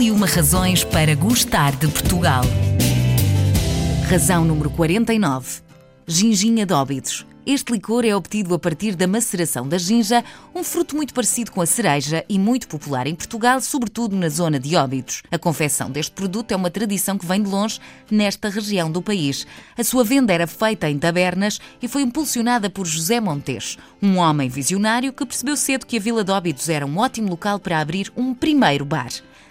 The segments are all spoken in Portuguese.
E uma razões para gostar de Portugal. Razão número 49. Ginginha de Óbidos. Este licor é obtido a partir da maceração da ginja, um fruto muito parecido com a cereja e muito popular em Portugal, sobretudo na zona de Óbidos. A confecção deste produto é uma tradição que vem de longe nesta região do país. A sua venda era feita em tabernas e foi impulsionada por José Montes, um homem visionário que percebeu cedo que a Vila de Óbidos era um ótimo local para abrir um primeiro bar.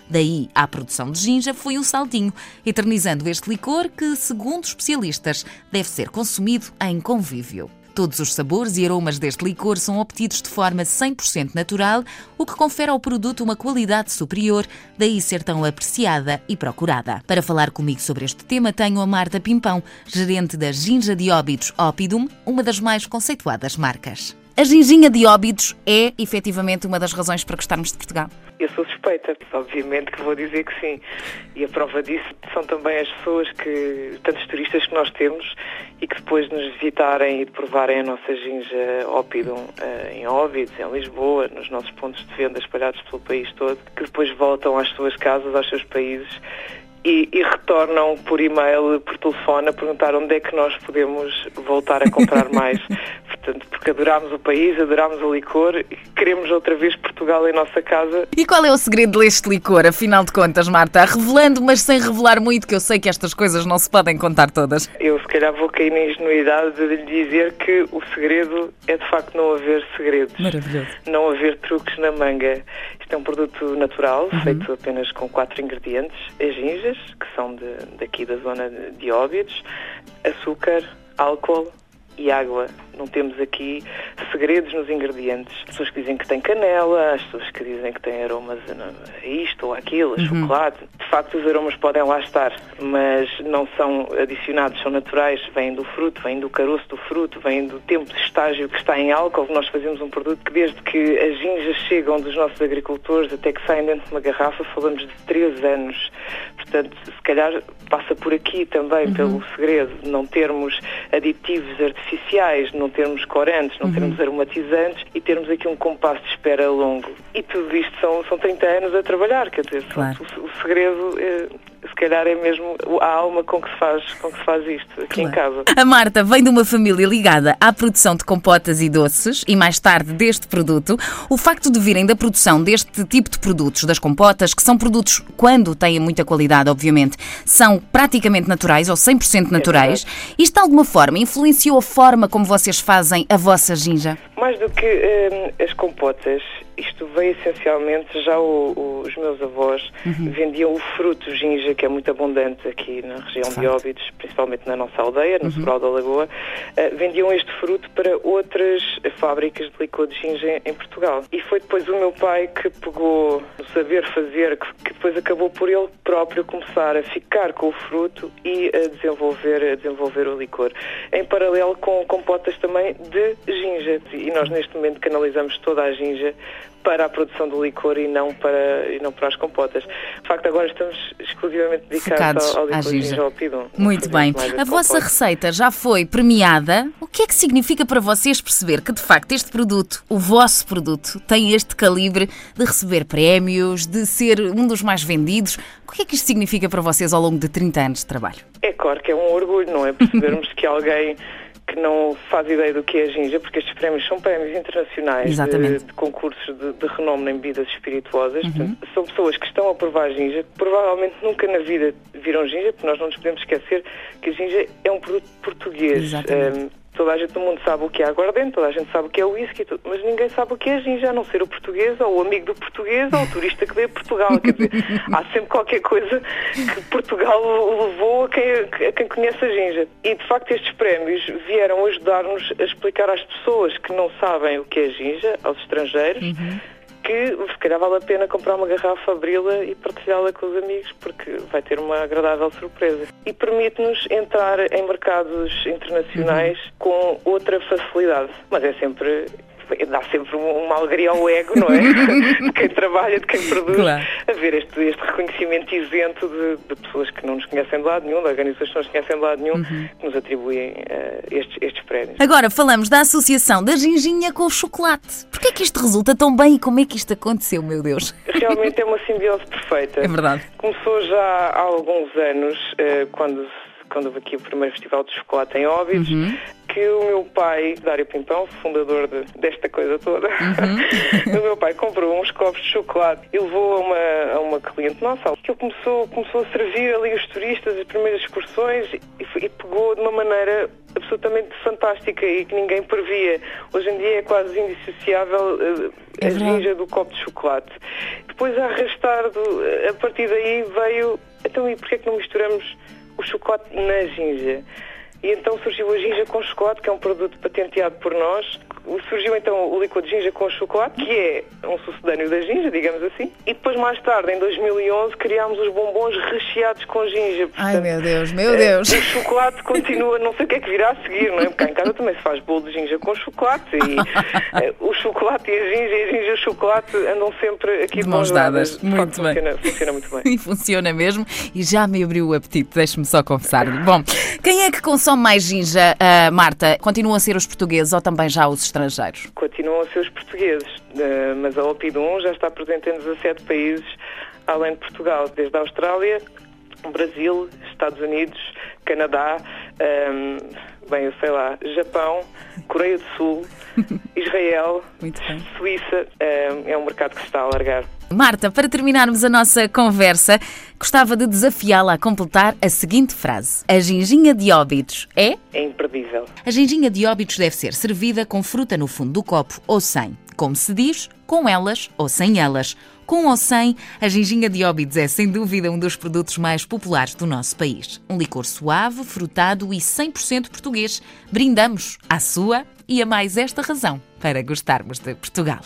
Daí à produção de ginja foi um saltinho, eternizando este licor que, segundo especialistas, deve ser consumido em convívio. Todos os sabores e aromas deste licor são obtidos de forma 100% natural, o que confere ao produto uma qualidade superior, daí ser tão apreciada e procurada. Para falar comigo sobre este tema, tenho a Marta Pimpão, gerente da Ginja de Óbidos Opidum, uma das mais conceituadas marcas. A ginginha de Óbidos é, efetivamente, uma das razões para gostarmos de Portugal? Eu sou suspeita, obviamente que vou dizer que sim. E a prova disso são também as pessoas que, tantos turistas que nós temos e que depois nos visitarem e de provarem a nossa ginja Ópidum uh, em Óbidos, em Lisboa, nos nossos pontos de venda espalhados pelo país todo, que depois voltam às suas casas, aos seus países e, e, retornam por e-mail, por telefone, a perguntar onde é que nós podemos voltar a comprar mais. Portanto, porque adorámos o país, adorámos o licor e queremos outra vez Portugal em nossa casa. E qual é o segredo deste licor, afinal de contas, Marta? Revelando, mas sem revelar muito, que eu sei que estas coisas não se podem contar todas. Eu, se calhar, vou cair na ingenuidade de lhe dizer que o segredo é, de facto, não haver segredos. Maravilhoso. Não haver truques na manga. Isto é um produto natural, uhum. feito apenas com quatro ingredientes. A ginja, que são de, daqui da zona de Óbidos, açúcar, álcool e água. Não temos aqui segredos nos ingredientes. As pessoas que dizem que tem canela, as pessoas que dizem que tem aromas a isto ou aquilo, a uhum. chocolate. De facto, os aromas podem lá estar, mas não são adicionados, são naturais, vêm do fruto, vêm do caroço do fruto, vêm do tempo de estágio que está em álcool. Nós fazemos um produto que desde que as ginjas chegam dos nossos agricultores até que saem dentro de uma garrafa, falamos de 3 anos. Portanto, se calhar passa por aqui também, uhum. pelo segredo, de não termos aditivos artificiais, não termos corantes, não uhum. termos aromatizantes e termos aqui um compasso de espera longo. E tudo isto são, são 30 anos a trabalhar, quer dizer, claro. o, o, segredo é, se calhar é mesmo a alma com que se faz, com que se faz isto aqui claro. em casa. A Marta vem de uma família ligada à produção de compotas e doces e mais tarde deste produto. O facto de virem da produção deste tipo de produtos, das compotas, que são produtos, quando têm muita qualidade, obviamente, são praticamente naturais ou 100% naturais, é isto de alguma forma influenciou a forma como vocês fazem a vossa ginja? Mais do que hum, as compotas, isto veio essencialmente, já o, o, os meus avós uhum. vendiam o fruto ginja, que é muito abundante aqui na região de, de Óbidos, principalmente na nossa aldeia, no uhum. da Lagoa, uh, vendiam este fruto para outras fábricas de licor de ginja em Portugal. E foi depois o meu pai que pegou no saber fazer, que, que depois acabou por ele próprio começar a ficar com o fruto e a desenvolver, a desenvolver o licor. Em paralelo com compotas também de ginja. E nós neste momento canalizamos toda a ginja para a produção do licor e não para, e não para as compotas. De facto, agora estamos exclusivamente dedicados ao, ao licor de ginjal Muito bem. A vossa compotas. receita já foi premiada. O que é que significa para vocês perceber que, de facto, este produto, o vosso produto, tem este calibre de receber prémios, de ser um dos mais vendidos? O que é que isto significa para vocês ao longo de 30 anos de trabalho? É claro que é um orgulho, não é? Percebermos que alguém que não faz ideia do que é a ginja, porque estes prémios são prémios internacionais de, de, concursos de, de, renome em bebidas espirituosas. Uhum. Portanto, são pessoas que estão a provar ginja, que provavelmente nunca na vida viram ginja, porque nós não nos podemos esquecer que a ginja é um produto português. Um, Toda a gente no mundo sabe o que é aguardente, toda a gente sabe o que é o whisky, mas ninguém sabe o que é ginja, a não ser o português, ou o amigo do português, ou o turista que veio a Portugal. Quer dizer, há sempre qualquer coisa que Portugal levou a quem, a quem conhece a ginja. E, de facto, estes prémios vieram ajudar-nos a explicar às pessoas que não sabem o que é ginja, aos estrangeiros, uhum que se calhar vale a pena comprar uma garrafa, abri-la e partilhá-la com os amigos, porque vai ter uma agradável surpresa. E permite-nos entrar em mercados internacionais uhum. com outra facilidade. Mas é sempre dá sempre uma alegria ao ego, não é? de quem trabalha, de quem produz, claro. a ver este, este reconhecimento isento de, de, pessoas que não nos conhecem de lado nenhum, de organizações que não nos conhecem de lado nenhum, uhum. que nos atribuem uh, estes, estes prémios. Agora falamos da associação da ginginha com o chocolate. Porquê é que isto resulta tão bem e como é que isto aconteceu, meu Deus? Realmente é uma simbiose perfeita. É verdade. Começou já há alguns anos, uh, quando quando houve aqui o primeiro festival de chocolate em Óbidos, uhum. Que o meu pai, Dário Pimpão, fundador de, desta coisa toda, uhum. o meu pai comprou uns copos de chocolate e levou a uma, a uma cliente nossa, que ele começou, começou a servir ali os turistas, as primeiras excursões e, e pegou de uma maneira absolutamente fantástica e que ninguém previa. Hoje em dia é quase indissociável uh, é a ginja do copo de chocolate. Depois a arrastar, do, a partir daí veio, então e porquê é que não misturamos o chocolate na ginja. E então surgiu a ginja com chocolate, que é um produto patenteado por nós. Surgiu então o licor de ginja com chocolate, que é um sucedâneo da ginja, digamos assim. E depois, mais tarde, em 2011, criámos os bombons recheados com ginja. Portanto, Ai, meu Deus, meu Deus. O chocolate continua, não sei o que é que virá a seguir, não é? Porque em casa também se faz bolo de ginja com chocolate. E eh, o chocolate e a ginja, e a ginja e o chocolate andam sempre aqui de mãos dadas. dadas. Muito bem. Funciona, funciona muito bem. E funciona mesmo. E já me abriu o apetite, deixe-me só confessar. Bom, quem é que consome consome mais ginja, uh, Marta? Continuam a ser os portugueses ou também já os estrangeiros? Continuam a ser os portugueses, uh, mas a Opidum já está presente em 17 países além de Portugal, desde a Austrália, Brasil, Estados Unidos, Canadá, um, bem, eu sei lá, Japão, Coreia do Sul, Israel, Suíça, um, é um mercado que se está a alargar. Marta, para terminarmos a nossa conversa, gostava de desafiá-la a completar a seguinte frase: A ginginha de óbitos é? É imperdível. A ginginha de óbitos deve ser servida com fruta no fundo do copo ou sem. Como se diz, com elas ou sem elas. Com ou sem, a ginginha de óbidos é sem dúvida um dos produtos mais populares do nosso país. Um licor suave, frutado e 100% português. Brindamos à sua e a mais esta razão para gostarmos de Portugal.